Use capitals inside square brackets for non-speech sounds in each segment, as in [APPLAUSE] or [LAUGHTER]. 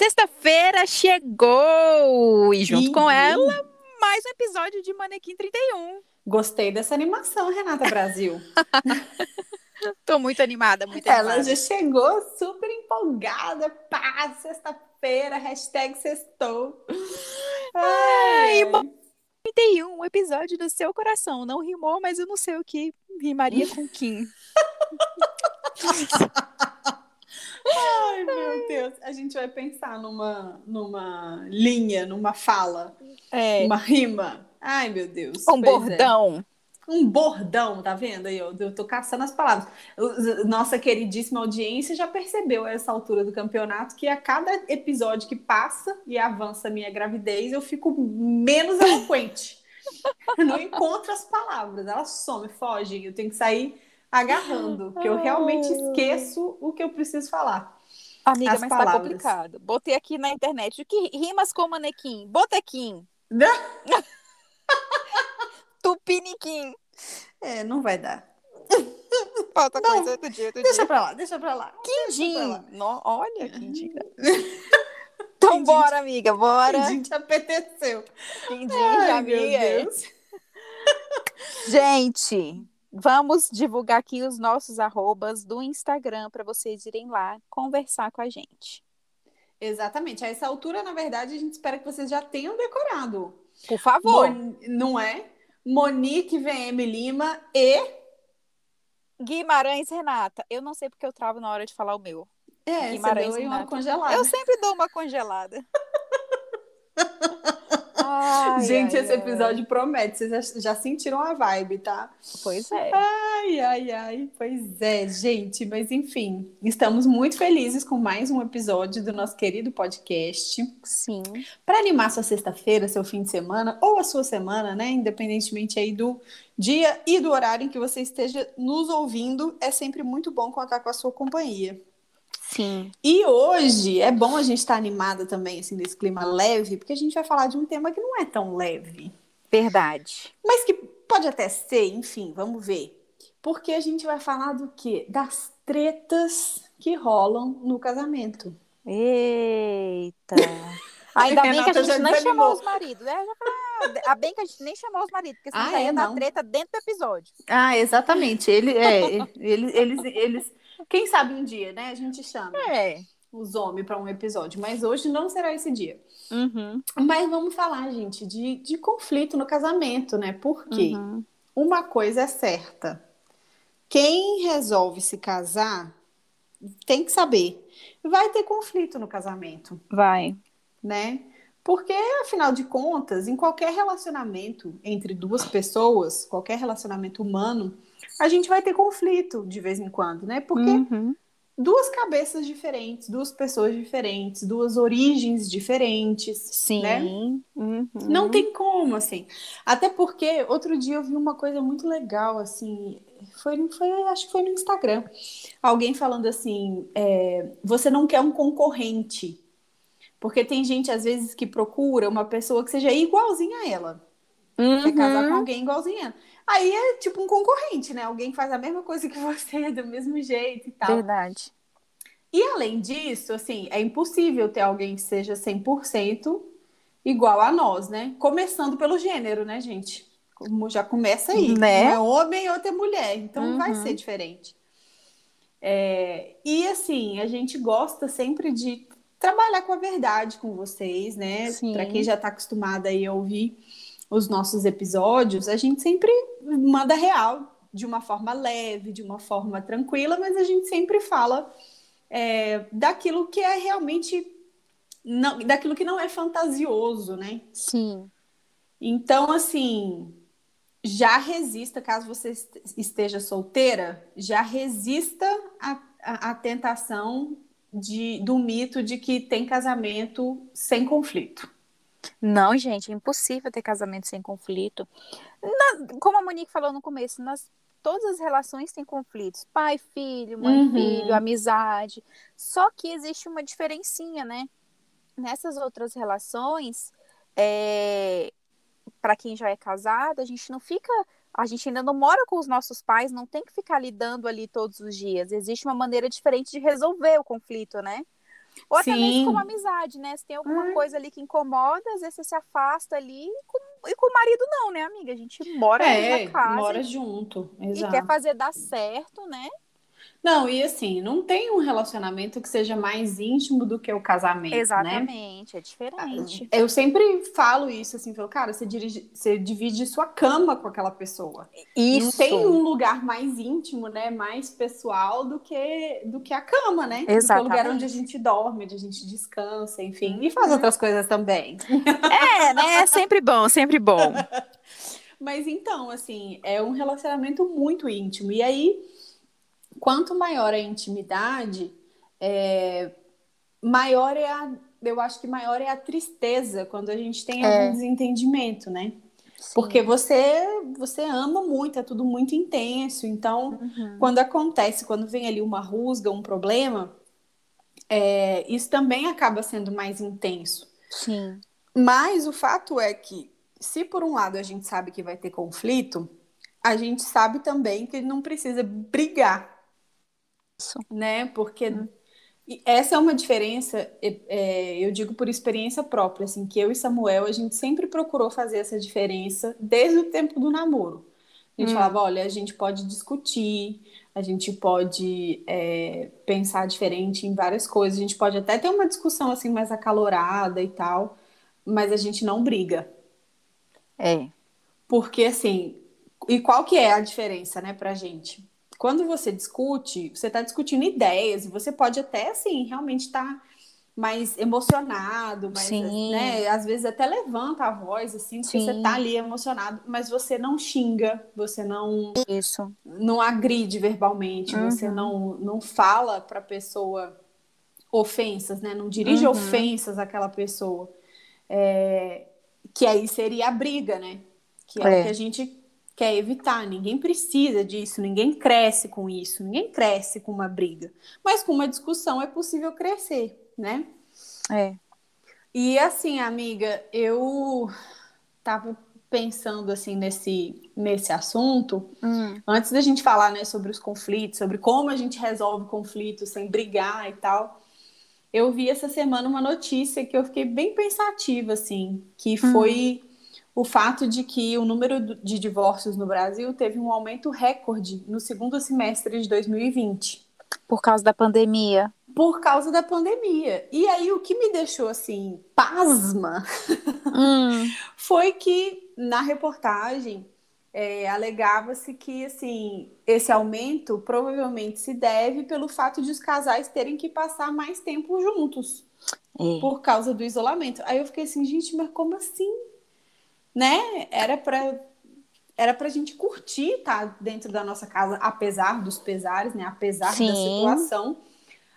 Sexta-feira chegou! E junto com ela, mais um episódio de Manequim 31. Gostei dessa animação, Renata Brasil. [LAUGHS] Tô muito animada, muito Ela animada. já chegou super empolgada. Pá, sexta-feira, hashtag sextou. Ai, 31, um episódio do seu coração. Não rimou, mas eu não sei o que rimaria com Kim. [LAUGHS] Ai, meu Deus. A gente vai pensar numa, numa linha, numa fala, É, uma rima. Ai, meu Deus. um Pois é. bordão. Um bordão, tá vendo aí? Eu, eu tô caçando as palavras. Nossa queridíssima audiência já percebeu a essa altura do campeonato que a cada episódio que passa e avança a minha gravidez, eu fico menos eloquente. Não encontro as palavras, elas somem, fogem. Eu tenho que sair agarrando, porque eu realmente esqueço o que eu preciso falar. Amiga, As mas tá palavras. complicado. Botei aqui na internet. O que rimas com manequim? Botequim. [LAUGHS] Tupiniquim. É, não vai dar. Falta Não, coisa outro dia, outro Deixa dia. pra lá, deixa pra lá. Quindim. No- olha, quindim. [LAUGHS] Então bora, amiga, bora. A gente apeteceu. Quindim, Ai, amiga. Deus. Gente, vamos divulgar aqui os nossos arrobas do Instagram para vocês irem lá conversar com a gente. Exatamente. A essa altura, na verdade, a gente espera que vocês já tenham decorado. Por favor. Mon- Não é? Monique VM Lima e. Guimarães Renata. Eu não sei porque eu travo na hora de falar o meu. É, você Guimarães deu aí uma congelada. Eu sempre dou uma congelada. [LAUGHS] Ai, Gente, ai, esse ai. episódio promete. Vocês já, já sentiram a vibe, tá? Pois é. Ai, ai, ai. Pois é, gente. Mas enfim, estamos muito felizes com mais um episódio do nosso querido podcast. Sim. Para animar sua sexta-feira, seu fim de semana ou a sua semana, né? Independentemente aí do dia e do horário em que você esteja nos ouvindo, é sempre muito bom contar com a sua companhia. Sim. E hoje é bom a gente estar animada também, assim, nesse clima leve, porque a gente vai falar de um tema que não é tão leve, Verdade. mas que pode até ser, enfim, vamos ver. Porque a gente vai falar do quê? Das tretas que rolam no casamento. Eita. [LAUGHS] Ainda bem que a gente nem chamou os maridos. né? Ah, Ainda bem que a gente nem chamou os maridos, porque senão Ah, já é, ia dar treta dentro do episódio. Ah, exatamente. Ele, é, eles, eles, eles, quem sabe um dia, né? A gente chama É. os homens para um episódio, mas hoje não será esse dia. Uhum. Mas vamos falar, gente, de, de conflito no casamento, né? Por quê? Uhum. Uma coisa é certa. Quem resolve se casar tem que saber. Vai ter conflito no casamento, Vai. né? Porque, afinal de contas, em qualquer relacionamento entre duas pessoas, qualquer relacionamento humano, a gente vai ter conflito de vez em quando, né? Porque Uhum. duas cabeças diferentes, duas pessoas diferentes, duas origens diferentes, Sim. né? Uhum. Não tem como, assim. Até porque outro dia eu vi uma coisa muito legal, assim. Foi, foi, acho que foi no Instagram. Alguém falando assim: é, você não quer um concorrente. Porque tem gente, às vezes, que procura uma pessoa que seja igualzinha a ela. Quer casar com Uhum. alguém igualzinha a ela. Aí é tipo um concorrente, né? Alguém faz a mesma coisa que [LAUGHS] você, do mesmo jeito e tal. Verdade. E além disso, assim, é impossível ter alguém que seja 100% igual a nós, né? Começando pelo gênero, né, gente? Como já começa aí. Né? Um é homem e outro é mulher. Então vai Uhum. ser diferente. É, e assim, a gente gosta sempre de trabalhar com a verdade com vocês, né? Para quem já está acostumado aí a ouvir os nossos episódios, a gente sempre manda real de uma forma leve, de uma forma tranquila, mas a gente sempre fala é, daquilo que é realmente não, daquilo que não é fantasioso, né? Sim. Então, assim, já resista, caso você est- esteja solteira, já resista à tentação de, do mito de que tem casamento sem conflito. Não, gente, é impossível ter casamento sem conflito. Na- como a Monique falou no começo, nas, todas as relações têm conflitos. Pai, filho, mãe, Uhum. filho, amizade. Só que existe uma diferencinha, né? Nessas outras relações, é, para quem já é casado, a gente não fica. A gente ainda não mora com os nossos pais, não tem que ficar lidando ali todos os dias. Existe uma maneira diferente de resolver o conflito, né? Ou até mesmo como amizade, né? Se tem alguma hum. coisa ali que incomoda, às vezes você se afasta ali e com, e com o marido não, né, amiga? A gente mora é, na casa. mora junto, exato. E quer fazer dar certo, né? Não, e assim, não tem um relacionamento que seja mais íntimo do que o casamento, né? Exatamente, né? é diferente. Eu sempre falo isso, assim, falo, cara, você, dirige, você divide sua cama com aquela pessoa. Isso. Não tem um lugar mais íntimo, né, mais pessoal do que, do que a cama, né? Exatamente. Do que o lugar onde a gente dorme, onde a gente descansa, enfim, e faz outras coisas também. É, né, é sempre bom, sempre bom. [LAUGHS] Mas então, assim, é um relacionamento muito íntimo. E aí quanto maior a intimidade, é, maior é a, eu acho que maior é a tristeza quando a gente tem é. algum desentendimento, né? Sim. Porque você você ama muito, é tudo muito intenso. Então, uhum. quando acontece, quando vem ali uma rusga, um problema, é, isso também acaba sendo mais intenso. Sim. Mas o fato é que, se por um lado a gente sabe que vai ter conflito, a gente sabe também que não precisa brigar. Né? Porque hum. essa é uma diferença, é, eu digo por experiência própria, assim, que eu e Samuel, a gente sempre procurou fazer essa diferença desde o tempo do namoro. A gente hum. falava, olha, a gente pode discutir, a gente pode é, pensar diferente em várias coisas, a gente pode até ter uma discussão assim mais acalorada e tal, mas a gente não briga. É. Porque assim, e qual que é a diferença, né, pra gente? Quando você discute, você está discutindo ideias, e você pode até, assim, realmente estar tá mais emocionado, mais, né? Às vezes até levanta a voz, assim, porque Sim. você está ali emocionado, mas você não xinga, você não... Isso. Não agride verbalmente, uhum. você não, não fala para a pessoa ofensas, né? Não dirige uhum. ofensas àquela pessoa. É... Que aí seria a briga, né? Que é, é. o que a gente quer evitar. Ninguém precisa disso, ninguém cresce com isso, ninguém cresce com uma briga. Mas com uma discussão é possível crescer, né? É. E assim, amiga, eu tava pensando assim nesse, nesse assunto, hum. antes da gente falar né, sobre os conflitos, sobre como a gente resolve conflitos sem brigar e tal, eu vi essa semana uma notícia que eu fiquei bem pensativa, assim, que hum. O fato de que o número de divórcios no Brasil teve um aumento recorde no segundo semestre de 2020. Por causa da pandemia. Por causa da pandemia. E aí, o que me deixou assim, pasma, [LAUGHS] hum. foi que na reportagem é, alegava-se que assim, esse aumento provavelmente se deve pelo fato de os casais terem que passar mais tempo juntos. É. Por causa do isolamento. Aí eu fiquei assim, gente, mas como assim? Né? Era para era para a gente curtir estar tá dentro da nossa casa, apesar dos pesares, né? Apesar Sim. da situação,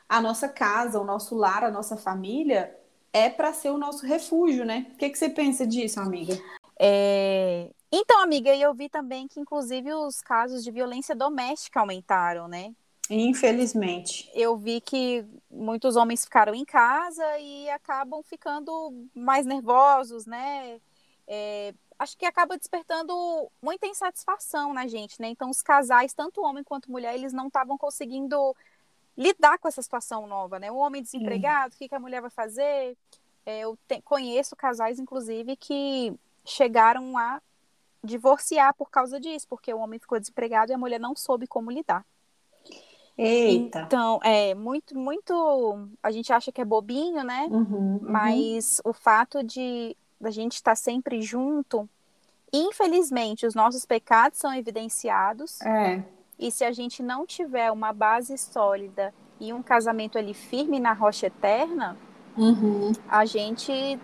a nossa casa, o nosso lar, a nossa família é para ser o nosso refúgio, né? O que, que você pensa disso, amiga? É... Então, amiga, eu vi também que, inclusive, os casos de violência doméstica aumentaram, né? Infelizmente. Eu vi que muitos homens ficaram em casa e acabam ficando mais nervosos, né? É, acho que acaba despertando muita insatisfação na gente, né? Então, os casais, tanto homem quanto mulher, eles não estavam conseguindo lidar com essa situação nova, né? O homem desempregado, o que, que a mulher vai fazer? É, eu te, conheço casais, inclusive, que chegaram a divorciar por causa disso, porque o homem ficou desempregado e a mulher não soube como lidar. Eita. Então, é muito, muito. A gente acha que é bobinho, né? Uhum, uhum. Mas o fato de da gente estar sempre junto, infelizmente, os nossos pecados são evidenciados. É. E se a gente não tiver uma base sólida e um casamento ali firme na rocha eterna, uhum. a gente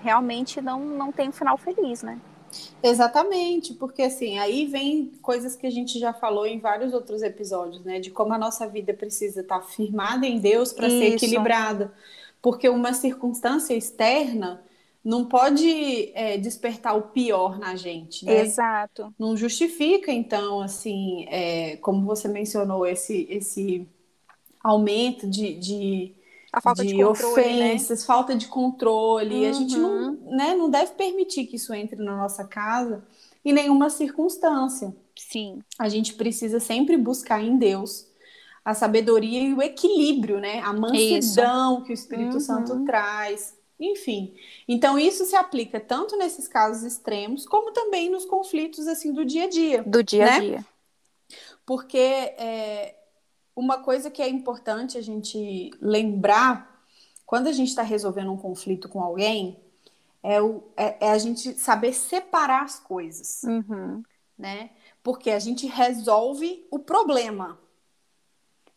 realmente não, não tem um final feliz, né? Exatamente, porque assim, aí vem coisas que a gente já falou em vários outros episódios, né? De como a nossa vida precisa estar firmada em Deus para ser equilibrada. Porque uma circunstância externa não pode é, despertar o pior na gente, né? Exato. Não justifica, então, assim, é, como você mencionou, esse, esse aumento de, de, de, de controle, né? ofensas, né? falta de controle. Uhum. A gente não, uhum. né, não deve permitir que isso entre na nossa casa em nenhuma circunstância. Sim. A gente precisa sempre buscar em Deus a sabedoria e o equilíbrio, né? A mansidão isso. que o Espírito uhum. Santo traz. Enfim, então isso se aplica tanto nesses casos extremos, como também nos conflitos assim do dia a dia. Do dia a né? dia. Porque é, uma coisa que é importante a gente lembrar quando a gente está resolvendo um conflito com alguém é, o, é, é, a gente saber separar as coisas, uhum. né? Porque a gente resolve o problema,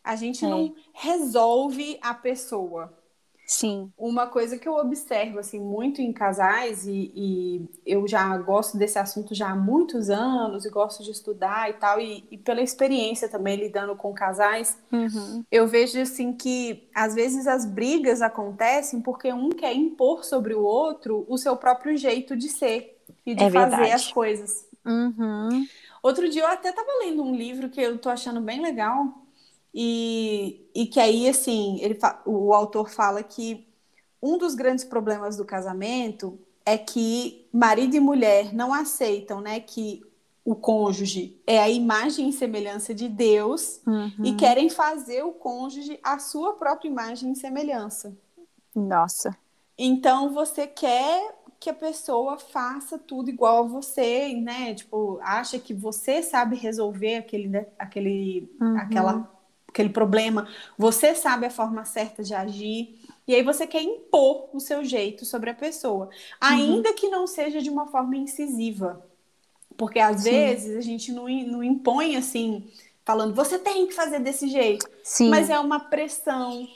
a gente é. não resolve a pessoa. Sim. Uma coisa que eu observo assim muito em casais e, e, eu já gosto desse assunto já há muitos anos e gosto de estudar e tal e, e pela experiência também lidando com casais, uhum. eu vejo assim que às vezes as brigas acontecem porque um quer impor sobre o outro o seu próprio jeito de ser e de é fazer verdade. as coisas. Uhum. Outro dia eu até estava lendo um livro que eu tô achando bem legal e, e que aí, assim, ele, o autor fala que um dos grandes problemas do casamento é que marido e mulher não aceitam, né, que o cônjuge é a imagem e semelhança de Deus uhum. e querem fazer o cônjuge a sua própria imagem e semelhança. Nossa. Então você quer que a pessoa faça tudo igual a você, né? Tipo, acha que você sabe resolver aquele, né, aquele, uhum. aquela aquele problema, você sabe a forma certa de agir, e aí você quer impor o seu jeito sobre a pessoa, ainda uhum. que não seja de uma forma incisiva. Porque às Sim. vezes a gente não, não impõe assim, falando, você tem que fazer desse jeito. Sim. Mas é uma pressão,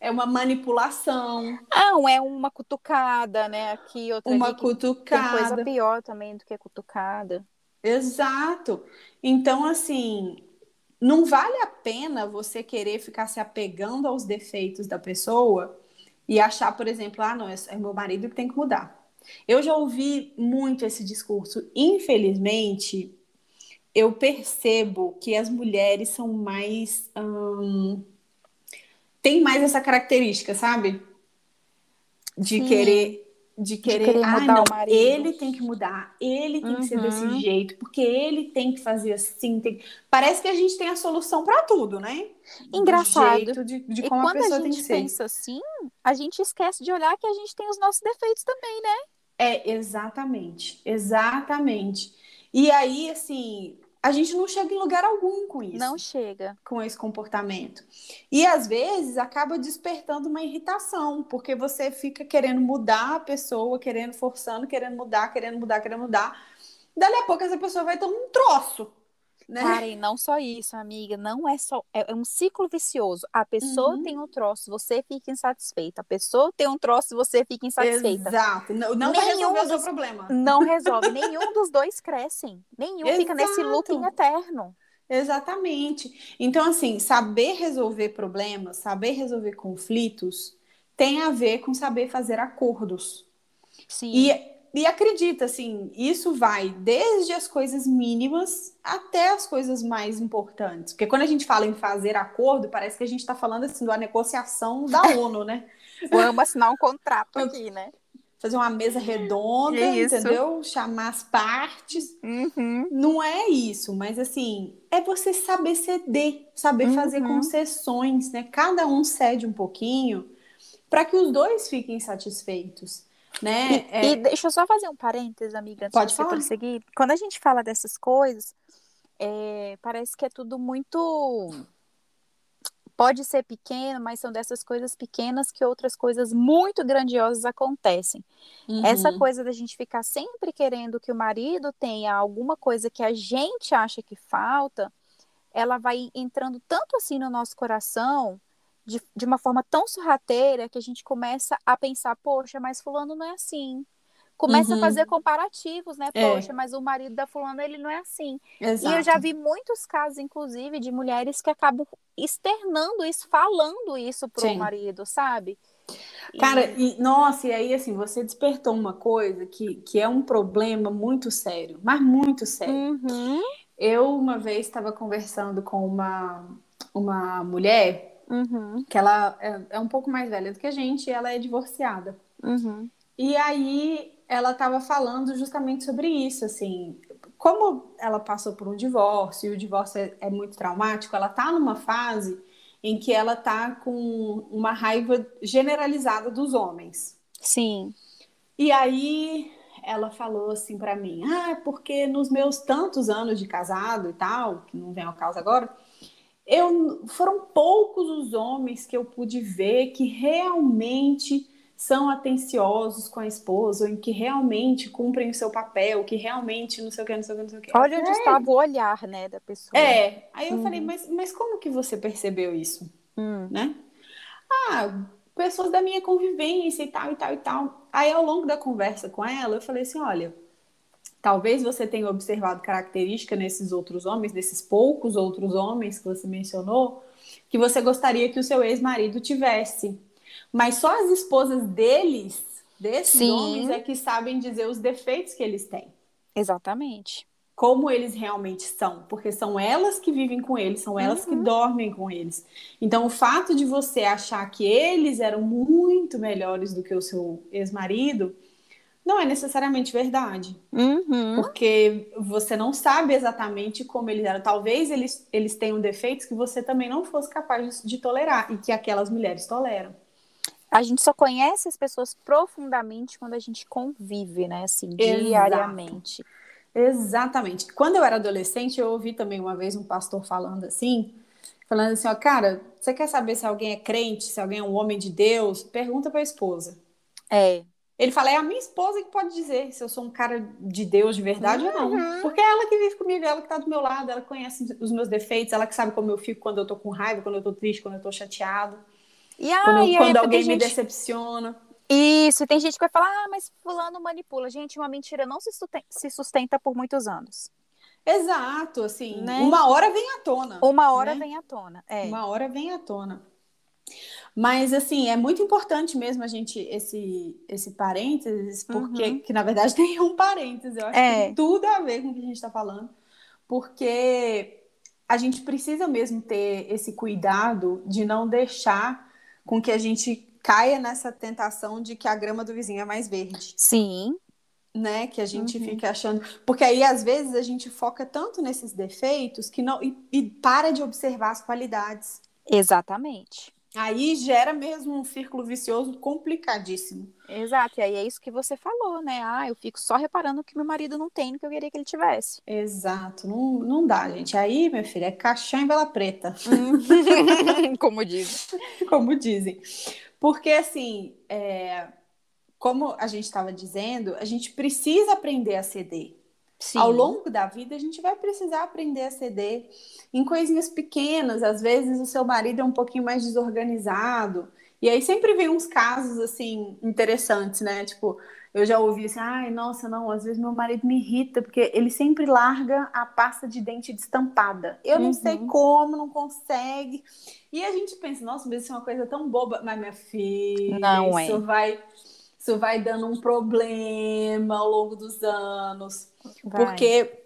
é uma manipulação. Não, é uma cutucada, né? Aqui, outra uma ali, cutucada. Tem coisa pior também do que cutucada. Exato. Então, assim, não vale a pena você querer ficar se apegando aos defeitos da pessoa e achar, por exemplo, ah, não, é meu marido que tem que mudar. Eu já ouvi muito esse discurso. Infelizmente, eu percebo que as mulheres são mais. Hum, tem mais essa característica, sabe? De Sim. querer de querer, de querer ah, mudar não, o marido. Ele tem que mudar, ele tem uhum. que ser desse uhum. jeito, porque ele tem que fazer assim. Tem... Parece que a gente tem a solução para tudo, né? Engraçado. jeito, de, de e como quando a pessoa a gente tem que pensa assim, a gente esquece de olhar que a gente tem os nossos defeitos também, né? É, exatamente. Exatamente. E aí, assim, a gente não chega em lugar algum com isso. Não chega. Com esse comportamento. E às vezes acaba despertando uma irritação, porque você fica querendo mudar a pessoa, querendo, forçando, querendo mudar, querendo mudar, querendo mudar. Dali a pouco essa pessoa vai ter um troço. Né? Cara, e não só isso, amiga, não é só. É, é um ciclo vicioso. A pessoa uhum. tem um troço, você fica insatisfeita. A pessoa tem um troço, você fica insatisfeita. Exato. Não, não vai resolver dos, o seu problema. Não resolve. Nenhum dos dois crescem. Nenhum Exato. fica nesse looping eterno. Exatamente. Então, assim, saber resolver problemas, saber resolver conflitos, tem a ver com saber fazer acordos. Sim. E e acredita, assim, isso vai desde as coisas mínimas até as coisas mais importantes. Porque quando a gente fala em fazer acordo, parece que a gente está falando assim da negociação da [LAUGHS] ONU, né? Vamos assinar um contrato aqui, né? Fazer uma mesa redonda, isso. entendeu? Chamar as partes. Uhum. Não é isso, mas assim, é você saber ceder, saber uhum. fazer concessões, né? Cada um cede um pouquinho para que os dois fiquem satisfeitos. Né? E, é... e, deixa eu só fazer um parênteses, amiga, antes Pode de você prosseguir. Quando a gente fala dessas coisas, é, parece que é tudo muito. Pode ser pequeno, mas são dessas coisas pequenas que outras coisas muito grandiosas acontecem. Uhum. Essa coisa da gente ficar sempre querendo que o marido tenha alguma coisa que a gente acha que falta, ela vai entrando tanto assim no nosso coração de, de uma forma tão sorrateira que a gente começa a pensar, poxa, mas fulano não é assim. Começa uhum. a fazer comparativos, né? É. Poxa, mas o marido da fulana, ele não é assim. Exato. E eu já vi muitos casos, inclusive, de mulheres que acabam externando isso, falando isso pro Sim. marido, sabe? Cara, e, nossa, e aí assim, você despertou uma coisa que, que é um problema muito sério, mas muito sério. Uhum. Eu uma vez estava conversando com uma, uma mulher Uhum. Que ela é, é, um pouco mais velha do que a gente e ela é divorciada. Uhum. E aí ela estava falando justamente sobre isso, assim, como ela passou por um divórcio e o divórcio é, é muito traumático, ela tá numa fase em que ela tá com uma raiva generalizada dos homens. Sim. E aí ela falou assim para mim: "Ah, porque nos meus tantos anos de casado e tal, que não vem ao caso agora, eu foram poucos os homens que eu pude ver que realmente são atenciosos com a esposa, ou em que realmente cumprem o seu papel, que realmente não sei o que, não sei o que, não sei o que. Olha onde é. estava o olhar, né, da pessoa. É, aí eu uhum. falei, mas, mas como que você percebeu isso? Uhum. Né? Ah, pessoas da minha convivência e tal, e tal, e tal. Aí ao longo da conversa com ela, eu falei assim, olha, talvez você tenha observado característica nesses outros homens, nesses poucos outros homens que você mencionou, que você gostaria que o seu ex-marido tivesse. Mas só as esposas deles, desses Sim. homens, é que sabem dizer os defeitos que eles têm. Exatamente. Como eles realmente são, porque são elas que vivem com eles, são elas uhum. que dormem com eles. Então, o fato de você achar que eles eram muito melhores do que o seu ex-marido, não é necessariamente verdade. Uhum. Porque você não sabe exatamente como eles eram. Talvez eles, eles tenham defeitos que você também não fosse capaz de, de tolerar e que aquelas mulheres toleram a gente só conhece as pessoas profundamente quando a gente convive, né? Assim, diariamente. Exatamente. Quando eu era adolescente, eu ouvi também uma vez um pastor falando assim, falando assim, ó, cara, você quer saber se alguém é crente, se alguém é um homem de Deus? Pergunta para a esposa. É. Ele fala, é a minha esposa que pode dizer se eu sou um cara de Deus de verdade uhum. ou não. Uhum. Porque é ela que vive comigo, ela que tá do meu lado, ela conhece os meus defeitos, ela que sabe como eu fico quando eu tô com raiva, quando eu tô triste, quando eu tô chateado. E, ah, quando, e quando alguém me decepciona. Isso, e tem gente que vai falar, ah, mas fulano manipula. Gente, uma mentira não se sustenta, se sustenta por muitos anos. Exato, assim, né? uma hora vem à tona. Uma hora né? vem à tona, é. Uma hora vem à tona. Mas, assim, é muito importante mesmo a gente, esse, esse parênteses, porque, uhum. que na verdade [LAUGHS] tem um parênteses, eu acho é. que tem tudo a ver com o que a gente está falando, porque a gente precisa mesmo ter esse cuidado de não deixar com que a gente caia nessa tentação de que a grama do vizinho é mais verde. Sim. Né? Que a gente uhum. fica achando. Porque aí, às vezes, a gente foca tanto nesses defeitos que não. E, e para de observar as qualidades. Exatamente. Aí gera mesmo um círculo vicioso complicadíssimo. Exato, e aí é isso que você falou, né? Ah, eu fico só reparando que meu marido não tem no que eu queria que ele tivesse. Exato, não, não dá, gente. Aí, meu filho, é caixão em vela preta. Hum. [LAUGHS] Como dizem. [LAUGHS] Como dizem. Porque, assim, é... como a gente estava dizendo, a gente precisa aprender a ceder. Sim. Ao longo da vida, a gente vai precisar aprender a ceder em coisinhas pequenas. Às vezes, o seu marido é um pouquinho mais desorganizado. E aí sempre vem uns casos, assim, interessantes, né? Tipo, eu já ouvi assim, ai, nossa, não, às vezes meu marido me irrita, porque ele sempre larga a pasta de dente destampada. Eu não uhum. sei como, não consegue. E a gente pensa, nossa, mas isso é uma coisa tão boba. Mas, minha filha, não isso é. vai isso vai dando um problema ao longo dos anos. Vai. Porque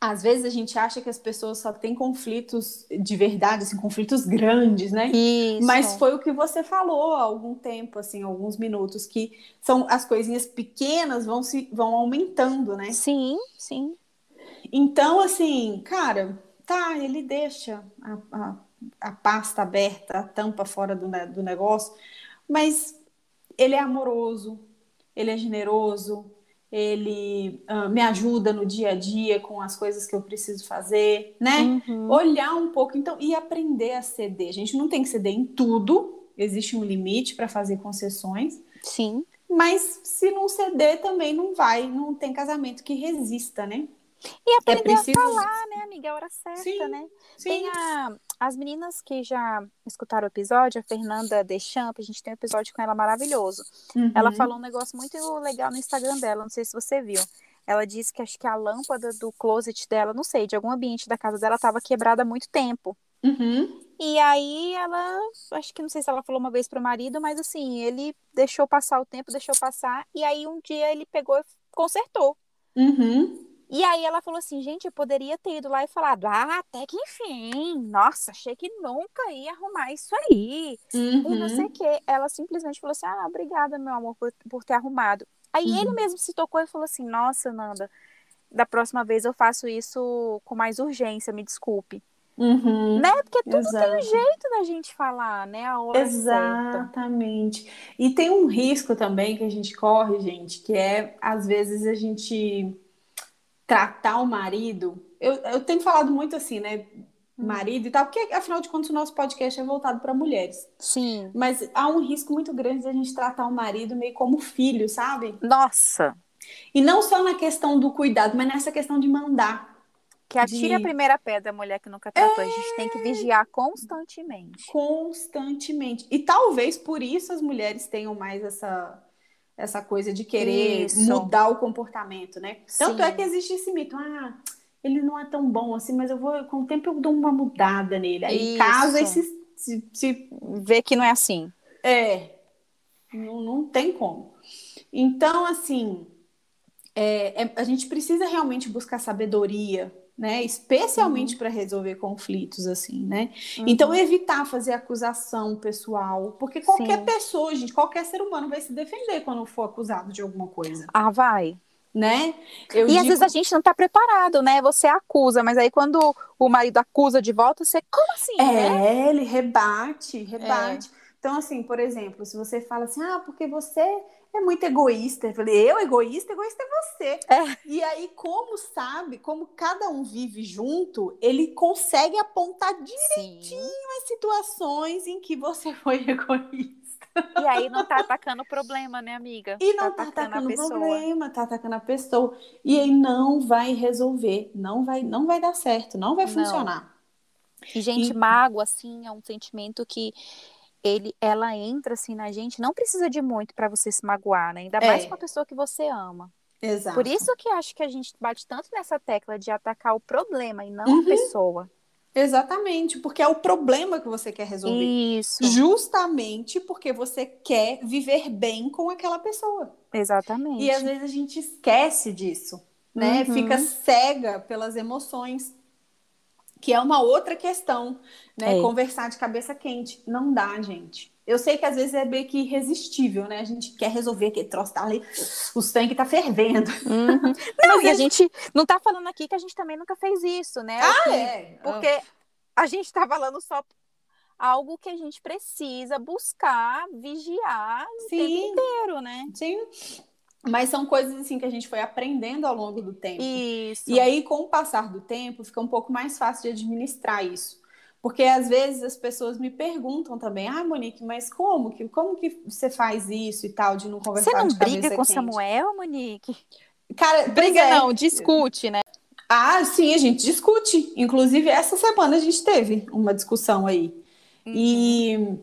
às vezes a gente acha que as pessoas só têm conflitos de verdade, assim, conflitos grandes, né? Isso. Mas foi o que você falou há algum tempo, assim, alguns minutos, que são as coisinhas pequenas vão se vão aumentando, né? Sim, sim. Então, assim, cara, tá, ele deixa a, a, a pasta aberta, a tampa fora do, do negócio, mas ele é amoroso, ele é generoso, ele uh, me ajuda no dia a dia com as coisas que eu preciso fazer, né? Uhum. Olhar um pouco, então, e aprender a ceder. A gente não tem que ceder em tudo, existe um limite para fazer concessões. Sim. Mas se não ceder também não vai, não tem casamento que resista, né? E aprender é preciso... a falar, né, amiga? É a hora certa, sim, né? Sim. Tem a, as meninas que já escutaram o episódio, a Fernanda Deschamps, a gente tem um episódio com ela maravilhoso. Uhum. Ela falou um negócio muito legal no Instagram dela, não sei se você viu. Ela disse que acho que a lâmpada do closet dela, não sei, de algum ambiente da casa dela estava quebrada há muito tempo. Uhum. E aí ela, acho que não sei se ela falou uma vez pro marido, mas assim, ele deixou passar o tempo, deixou passar, e aí um dia ele pegou e consertou. Uhum. E aí ela falou assim, gente, eu poderia ter ido lá e falado, ah, até que enfim, nossa, achei que nunca ia arrumar isso aí. Uhum. E não sei o quê. Ela simplesmente falou assim, ah, obrigada, meu amor, por, por ter arrumado. Aí uhum. ele mesmo se tocou e falou assim, nossa, Nanda, da próxima vez eu faço isso com mais urgência, me desculpe. Uhum, né? Porque tudo exato. tem um jeito da gente falar, né? A hora certa. Exatamente. E tem um risco também que a gente corre, gente, que é às vezes a gente tratar o marido. Eu, eu tenho falado muito assim, né? Marido e tal, porque afinal de contas o nosso podcast é voltado para mulheres. Sim. Mas há um risco muito grande de a gente tratar o marido meio como filho, sabe? Nossa, E não só na questão do cuidado, mas nessa questão de mandar que atire De- a primeira pedra, a mulher que nunca tratou. A gente tem que vigiar constantemente. constantemente. E talvez por isso as mulheres tenham mais essa essa coisa de querer Isso. mudar o comportamento, né? Tanto Sim. é que existe esse mito, ah, ele não é tão bom assim, mas eu vou com o tempo eu dou uma mudada nele. Aí Isso. caso esse se, se Ver que não é assim. É, não, não tem como. Então, assim, é, é- a gente precisa realmente buscar sabedoria, né? Especialmente para resolver conflitos, assim, né? Então, evitar fazer acusação pessoal, porque qualquer Sim. pessoa, gente, qualquer ser humano vai se defender quando for acusado de alguma coisa, Ah, vai. né? Eu e às digo- vezes a gente não tá preparado, né? Você acusa, mas aí quando o marido acusa de volta, você, como assim? né? É, ele rebate, rebate. Então, assim, por exemplo, se você fala assim, ah, porque você é muito egoísta. Eu falei, eu egoísta? Egoísta é você. É. E aí, como sabe, como cada um vive junto, ele consegue apontar direitinho Sim. as situações em que você [LAUGHS] foi egoísta. E aí não tá atacando o problema, né, amiga? E não tá atacando o problema, tá atacando a pessoa. E aí não vai resolver, não vai, não vai dar certo, não vai Não. funcionar. E, gente, E- mágoa, assim, é um sentimento que ele, ela entra, assim, na gente. Não precisa de muito pra você se magoar, né? Ainda É. mais com a pessoa que você ama. Exato. Por isso que acho que a gente bate tanto nessa tecla de atacar o problema e não Uhum. a pessoa. Exatamente, porque é o problema que você quer resolver. Isso. Justamente porque você quer viver bem com aquela pessoa. Exatamente. E às vezes a gente esquece disso, né? Uhum. Fica cega pelas emoções, que é uma outra questão, né? É. Conversar de cabeça quente. Não dá, gente. Eu sei que às vezes é meio que irresistível, né? A gente quer resolver aquele troço, tá ali, o sangue tá fervendo. Uhum. [LAUGHS] Não, e a gente não tá falando aqui que a gente também nunca fez isso, né? Ah, Que- é. Porque a gente tá falando só algo que a gente precisa buscar, vigiar o tempo Sim, inteiro, né? sim. Mas são coisas assim que a gente foi aprendendo ao longo do tempo. Isso. E aí, com o passar do tempo, fica um pouco mais fácil de administrar isso. Porque às vezes as pessoas me perguntam também, ah, Monique, mas como que, como que você faz isso e tal, de não conversar Você não de briga com quente? Samuel, Monique? Cara, Briga é. não, discute, né? Ah, sim, a gente discute. Inclusive, essa semana a gente teve uma discussão aí. E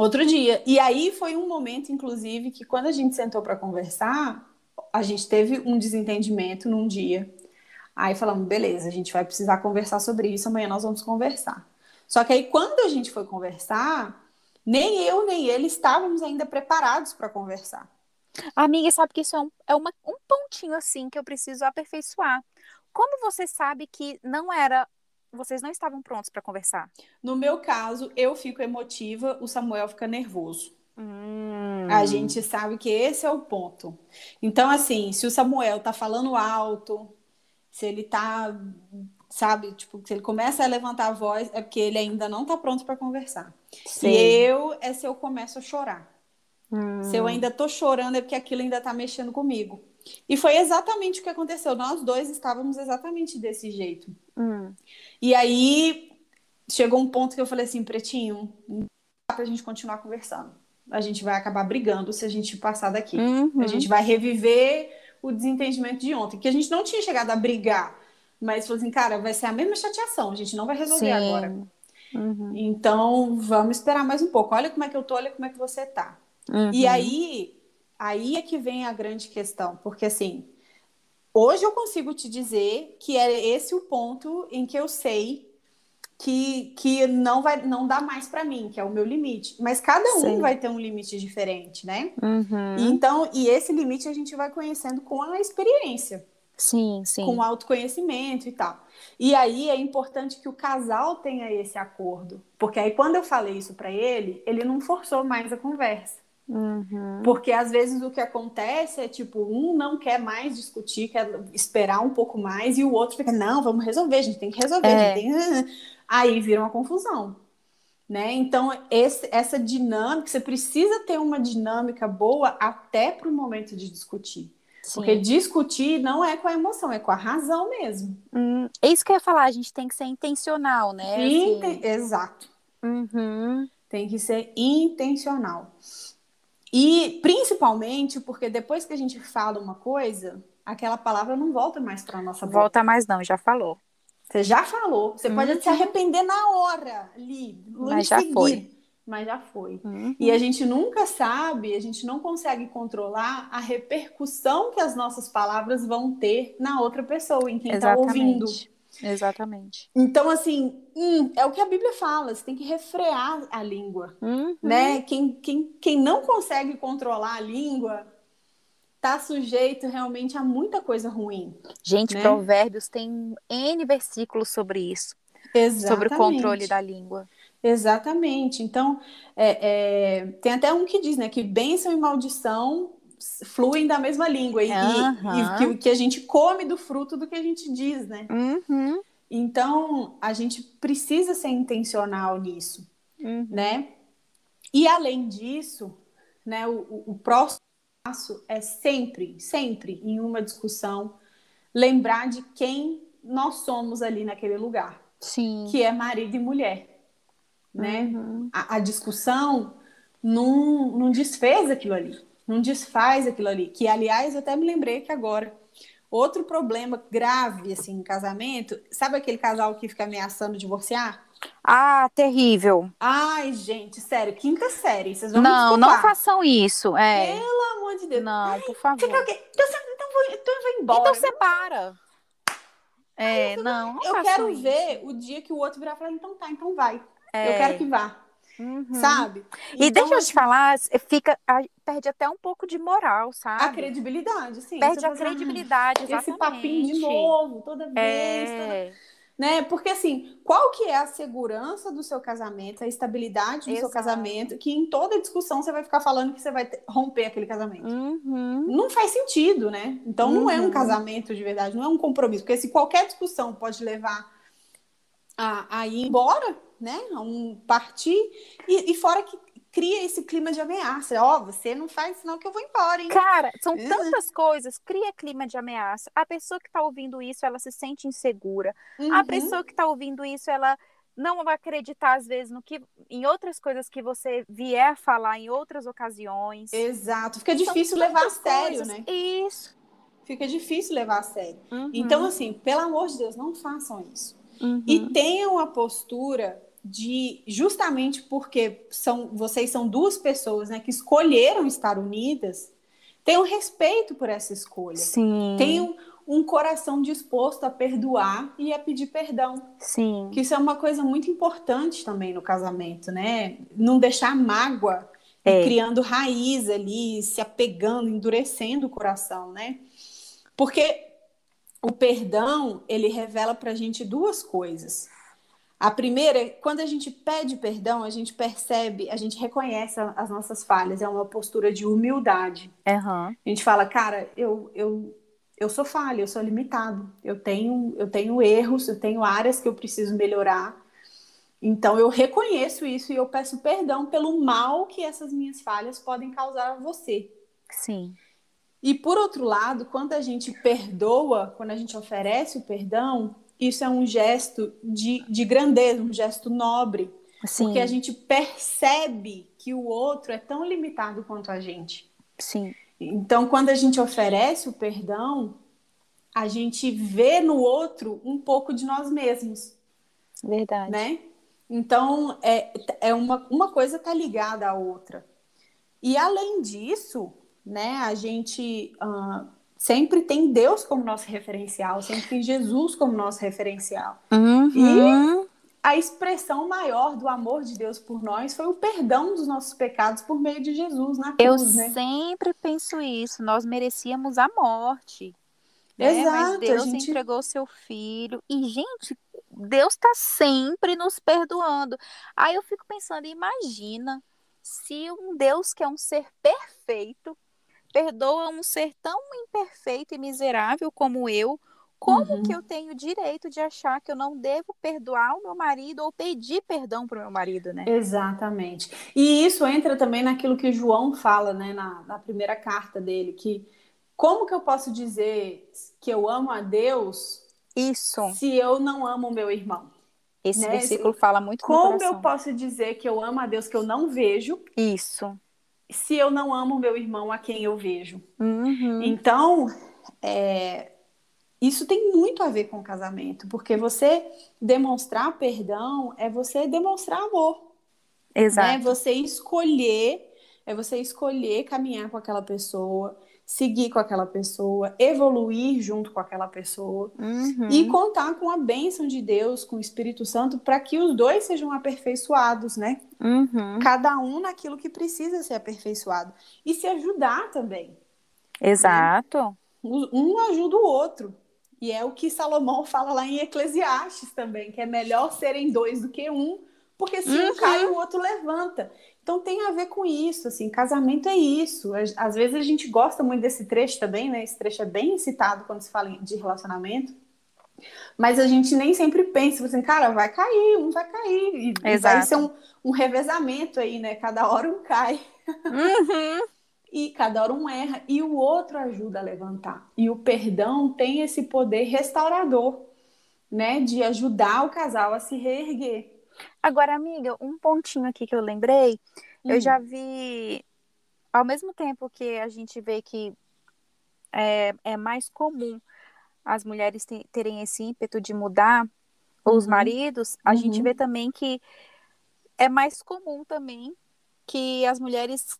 outro dia. E aí foi um momento, inclusive, que quando a gente sentou para conversar, a gente teve um desentendimento num dia. Aí falamos, beleza, a gente vai precisar conversar sobre isso, amanhã nós vamos conversar. Só que aí, quando a gente foi conversar, nem eu nem ele estávamos ainda preparados para conversar. Amiga, sabe que isso é, um, é uma, um pontinho assim que eu preciso aperfeiçoar. Como você sabe que não era. Vocês não estavam prontos para conversar? No meu caso, eu fico emotiva, o Samuel fica nervoso. Hum. A gente sabe que esse é o ponto. Então, assim, se o Samuel tá falando alto, se ele tá, sabe, tipo, se ele começa a levantar a voz, é porque ele ainda não tá pronto para conversar. Sei. E eu é se eu começo a chorar. Hum. Se eu ainda tô chorando é porque aquilo ainda tá mexendo comigo. E foi exatamente o que aconteceu. Nós dois estávamos exatamente desse jeito. Hum. E aí chegou um ponto que eu falei assim, Pretinho, não dá pra gente continuar conversando. A gente vai acabar brigando se a gente passar daqui. Uhum. A gente vai reviver o desentendimento de ontem, que a gente não tinha chegado a brigar, mas falou assim, cara, vai ser a mesma chateação, a gente não vai resolver Sim. agora. Uhum. Então, vamos esperar mais um pouco. Olha como é que eu tô, olha como é que você tá. Uhum. E aí, aí é que vem a grande questão, porque assim, hoje eu consigo te dizer que é esse o ponto em que eu sei que, que não vai não dá mais para mim, que é o meu limite. Mas cada um Sei. vai ter um limite diferente, né? Uhum. Então, e esse limite a gente vai conhecendo com a experiência, Sim, sim. com o autoconhecimento e tal. E aí é importante que o casal tenha esse acordo, porque aí quando eu falei isso para ele, ele não forçou mais a conversa. Uhum. Porque às vezes o que acontece é tipo, um não quer mais discutir, quer esperar um pouco mais, e o outro fica, não, vamos resolver, a gente tem que resolver, É. tem que... Aí vira uma confusão. Né? Então, esse- essa dinâmica, você precisa ter uma dinâmica boa até para o momento de discutir. Porque Sim. discutir não é com a emoção, é com a razão mesmo. Hum, é isso que eu ia falar, a gente tem que ser intencional, né? Assim, Inte- Exato. uhum. Tem que ser intencional. E principalmente porque depois que a gente fala uma coisa, aquela palavra não volta mais para nossa boca. Volta mais não, já falou. Você já falou, você pode Uhum. se arrepender na hora, ali, Mas já seguida. foi. Mas já foi. Uhum. E a gente nunca sabe, a gente não consegue controlar a repercussão que as nossas palavras vão ter na outra pessoa, em quem está ouvindo. Exatamente. Exatamente. Então, assim, hum, é o que a Bíblia fala, você tem que refrear a língua. Uhum. né? Quem, quem, quem não consegue controlar a língua está sujeito realmente a muita coisa ruim. Gente, Né? Provérbios tem N versículos sobre isso, sobre o controle da língua. Exatamente. Então, é, é, tem até um que diz, né, que bênção e maldição fluem da mesma língua e, e- Aham. e que, que a gente come do fruto do que a gente diz, né? Uhum. Então, a gente precisa ser intencional nisso. Uhum. né? E além disso, né, o, o- o próximo passo é sempre, sempre em uma discussão lembrar de quem nós somos ali naquele lugar, Sim. que é marido e mulher, né? Uhum. A, a discussão não, não desfez aquilo ali, não desfaz aquilo ali. Que aliás, eu até me lembrei que agora outro problema grave assim em casamento, sabe aquele casal que fica ameaçando divorciar? Ah, terrível. Ai, gente, sério, quinta série. Vocês vão me Não, não façam isso. É. Pelo amor de Deus. Não, por favor. Então, você- então, vou, então eu vou embora. Então separa. É, não, não eu quero isso. ver o dia que o outro virar e falar, então tá, então vai. É. Eu quero que vá, Uhum. sabe? E Então, deixa eu te falar, fica, perde até um pouco de moral, sabe? a credibilidade, sim. Perde a assim, credibilidade, "Ah, exatamente. Esse papinho de novo, toda vez. toda- É, Né? Porque assim, qual que é a segurança do seu casamento, a estabilidade do seu Exato. casamento, que em toda discussão você vai ficar falando que você vai romper aquele casamento? uhum. não faz sentido, né? Então não é um Uhum. casamento de verdade, não é um compromisso, porque se qualquer discussão pode levar a, a ir embora, né? A um partir, e, e fora que cria esse clima de ameaça. Ó, você não faz senão que eu vou embora, hein? Cara, são É. tantas coisas, cria clima de ameaça. A pessoa que tá ouvindo isso, ela se sente insegura. A Uhum. pessoa que tá ouvindo isso, ela não vai acreditar, às vezes, no que, em outras coisas que você vier a falar em outras ocasiões. Exato, fica São difícil levar a sério, coisas. né? Isso. Fica difícil levar a sério. Uhum. Então, assim, pelo amor de Deus, não façam isso. Uhum. E tenham a postura de justamente porque são vocês são duas pessoas né, que escolheram estar unidas, tenham respeito por essa escolha. Sim. Tenham um coração disposto a perdoar e a pedir perdão. Sim. Que isso é uma coisa muito importante também no casamento, né? Não deixar mágoa É. e criando raiz ali, se apegando, endurecendo o coração, né? Porque o perdão, ele revela pra gente duas coisas. A primeira é quando a gente pede perdão, a gente percebe, a gente reconhece a- as nossas falhas, é uma postura de humildade. Aham. A gente fala, cara, eu, eu, eu sou falha, eu sou limitado, eu tenho, eu tenho erros, eu tenho áreas que eu preciso melhorar. Então eu reconheço isso e eu peço perdão pelo mal que essas minhas falhas podem causar a você. Sim. E por outro lado, quando a gente perdoa, quando a gente oferece o perdão, isso é um gesto de, de grandeza, um gesto nobre, Sim. porque a gente percebe que o outro é tão limitado quanto a gente. Sim. Então, quando a gente oferece o perdão, a gente vê no outro um pouco de nós mesmos, Verdade. né? Então, é, é uma, uma coisa está ligada à outra. E além disso, né, a gente ah, sempre tem Deus como nosso referencial, sempre tem Jesus como nosso referencial. Uhum. A expressão maior do amor de Deus por nós foi o perdão dos nossos pecados por meio de Jesus na Eu cruz, né? sempre penso isso. Nós merecíamos a morte. né? Exato, Mas Deus gente- entregou seu filho. E, gente, Deus está sempre nos perdoando. Aí eu fico pensando, imagina se um Deus que é um ser perfeito perdoa um ser tão imperfeito e miserável como eu, como uhum. que eu tenho direito de achar que eu não devo perdoar o meu marido ou pedir perdão para o meu marido, né? Exatamente. E isso entra também naquilo que João fala, né, na, na primeira carta dele, que como que eu posso dizer que eu amo a Deus isso. se eu não amo o meu irmão? Esse né? versículo fala muito Como eu posso dizer que eu amo a Deus que eu não vejo? Isso. Se eu não amo meu irmão a quem eu vejo. Uhum. Então, é, isso tem muito a ver com o casamento, porque você demonstrar perdão é você demonstrar amor. Exato. É você escolher, é você escolher caminhar com aquela pessoa, seguir com aquela pessoa, evoluir junto com aquela pessoa uhum. e contar com a bênção de Deus, com o Espírito Santo, para que os dois sejam aperfeiçoados, né? Uhum. Cada um naquilo que precisa ser aperfeiçoado e se ajudar também. Exato. Né? Um ajuda o outro. E é o que Salomão [LAUGHS] fala lá em Eclesiastes também, que é melhor serem dois do que um, porque se uhum. um cai, o outro levanta. Então tem a ver com isso, assim, casamento é isso. Às vezes a gente gosta muito desse trecho também, né? Esse trecho é bem citado quando se fala de relacionamento. Mas a gente nem sempre pensa, assim, cara, vai cair, um vai cair. E Exato. vai ser um, um revezamento aí, né? Cada hora um cai. Uhum. [LAUGHS] e cada hora um erra e o outro ajuda a levantar. E o perdão tem esse poder restaurador, né, de ajudar o casal a se reerguer. Agora, amiga, um pontinho aqui que eu lembrei, hum. eu já vi ao mesmo tempo que a gente vê que é, é mais comum as mulheres terem esse ímpeto de mudar uhum. os maridos, a uhum. gente vê também que é mais comum também que as mulheres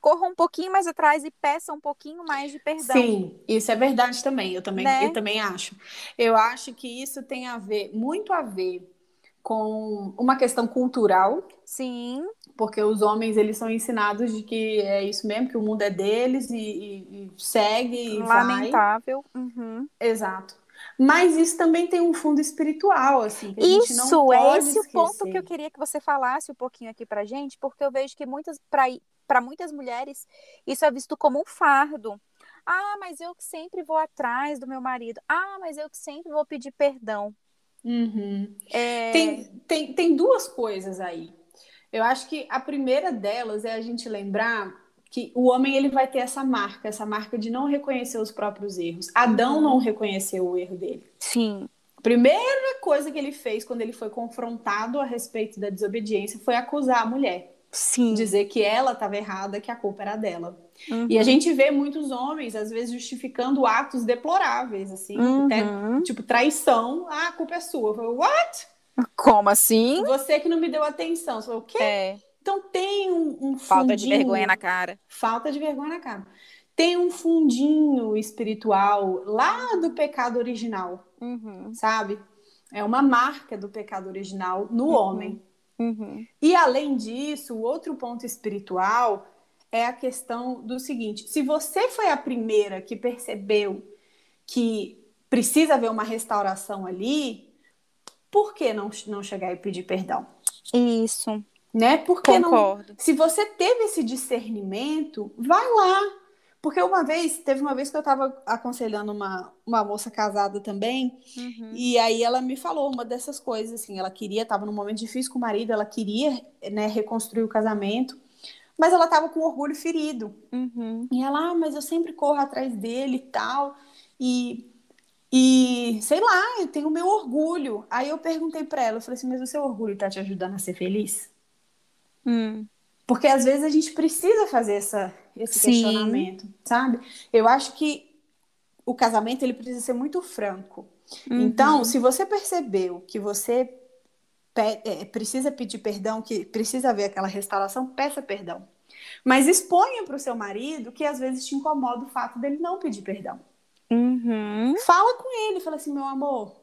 corram um pouquinho mais atrás e peçam um pouquinho mais de perdão. Sim, isso é verdade também. Eu também, né? eu também acho. Eu acho que isso tem a ver, muito a ver com uma questão cultural. Sim. Porque os homens, eles são ensinados de que é isso mesmo, que o mundo é deles e, e, e segue e Lamentável. Uhum. Exato. Mas isso também tem um fundo espiritual, assim. isso, é esse o ponto que eu queria que você falasse um pouquinho aqui pra gente, porque eu vejo que muitas, para muitas mulheres, isso é visto como um fardo. Ah, mas eu que sempre vou atrás do meu marido. Ah, mas eu que sempre vou pedir perdão. Uhum. É... Tem, tem, tem duas coisas aí. Eu acho que a primeira delas é a gente lembrar que o homem ele vai ter essa marca, essa marca de não reconhecer os próprios erros. Adão uhum. não reconheceu o erro dele. Sim. Primeira coisa que ele fez quando ele foi confrontado a respeito da desobediência foi acusar a mulher. Sim. Dizer que ela estava errada, que a culpa era dela. Uhum. E a gente vê muitos homens, às vezes, justificando atos deploráveis, assim, uhum. até, tipo, traição. Ah, a culpa é sua. Eu falei, what? Como assim? Você que não me deu atenção. Você falou, o quê? É. Então tem um, um Falta de vergonha na cara. Falta de vergonha na cara. Tem um fundinho espiritual lá do pecado original, uhum. sabe? É uma marca do pecado original no uhum. homem. Uhum. E além disso, o outro ponto espiritual é a questão do seguinte: se você foi a primeira que percebeu que precisa haver uma restauração ali, por que não, não chegar e pedir perdão? Isso. Né? Porque Concordo. Não, se você teve esse discernimento, vai lá. Porque uma vez, teve uma vez que eu estava aconselhando uma, uma moça casada também, uhum. e aí ela me falou uma dessas coisas, assim, ela queria, estava num momento difícil com o marido, ela queria, né, reconstruir o casamento, mas ela estava com orgulho ferido. Uhum. E ela, ah, mas eu sempre corro atrás dele e tal, e, e sei lá, eu tenho o meu orgulho. Aí eu perguntei para ela, eu falei assim, mas o seu orgulho está te ajudando a ser feliz? Hum. Porque às vezes a gente precisa fazer essa, esse Sim. questionamento, sabe? Eu acho que o casamento ele precisa ser muito franco. Uhum. Então, se você percebeu que você pe é, precisa pedir perdão, que precisa haver aquela restauração, peça perdão. Mas exponha para o seu marido que às vezes te incomoda o fato dele não pedir perdão. Uhum. Fala com ele, fala assim, meu amor,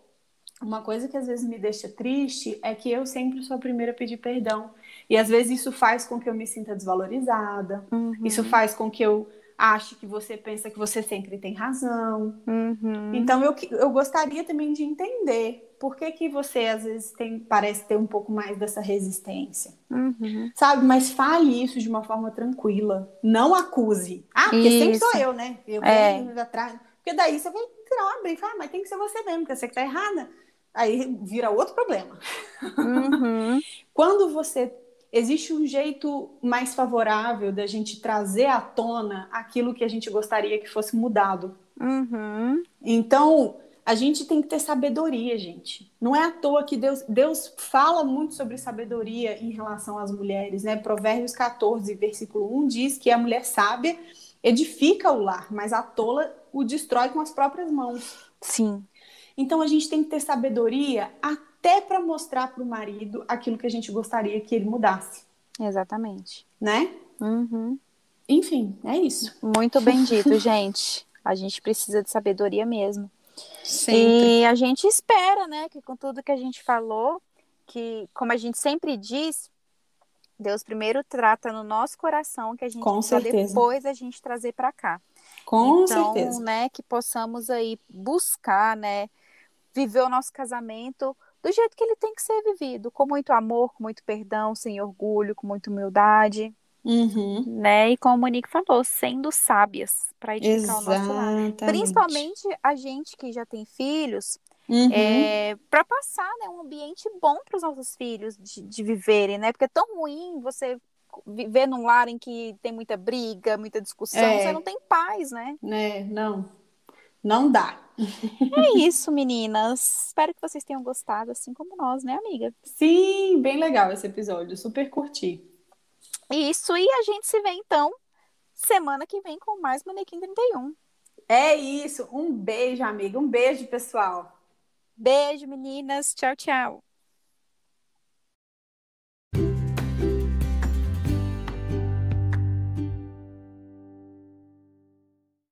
uma coisa que às vezes me deixa triste é que eu sempre sou a primeira a pedir perdão. E às vezes isso faz com que eu me sinta desvalorizada. Uhum. Isso faz com que eu ache que você pensa que você sempre tem razão. Uhum. Então eu, eu gostaria também de entender. por que, que você às vezes tem, parece ter um pouco mais dessa resistência? Uhum. Sabe? Mas fale isso de uma forma tranquila. Não acuse. Ah, porque sempre Isso. sou eu, né? Eu É. venho atrás. Porque daí você vai tirar uma briga e ah, mas tem que ser você mesmo, porque você que tá errada. Aí vira outro problema. Uhum. [LAUGHS] Quando você. Existe um jeito mais favorável da gente trazer à tona aquilo que a gente gostaria que fosse mudado. Uhum. Então, a gente tem que ter sabedoria, gente. Não é à toa que Deus, Deus fala muito sobre sabedoria em relação às mulheres, né? Provérbios 14, versículo 1 diz que a mulher sábia edifica o lar, mas a tola o destrói com as próprias mãos. Sim. Então a gente tem que ter sabedoria até para mostrar para o marido aquilo que a gente gostaria que ele mudasse, Exatamente. né? Uhum. Enfim, é isso. Muito bem [LAUGHS] dito, gente. A gente precisa de sabedoria mesmo. Sempre. E a gente espera, né, que com tudo que a gente falou, que, como a gente sempre diz, Deus primeiro trata no nosso coração, que a gente Com depois a gente trazer para cá. Com então, certeza. né, que possamos aí buscar, né, viver o nosso casamento do jeito que ele tem que ser vivido, com muito amor, com muito perdão, sem orgulho, com muita humildade, Uhum. né? E como a Monique falou, sendo sábias para edificar o nosso lar. Exatamente. Principalmente a gente que já tem filhos, Uhum. para passar né, um ambiente bom para os nossos filhos de, de viverem, né? Porque é tão ruim você viver num lar em que tem muita briga, muita discussão, É. você não tem paz, né? Né, não. Não dá. É isso, meninas. Espero que vocês tenham gostado, assim como nós, né, amiga? Sim, bem legal esse episódio. Super curti. Isso, e a gente se vê então semana que vem com mais Manequim 31. É isso. Um beijo, amiga. Um beijo, pessoal. Beijo, meninas. Tchau, tchau.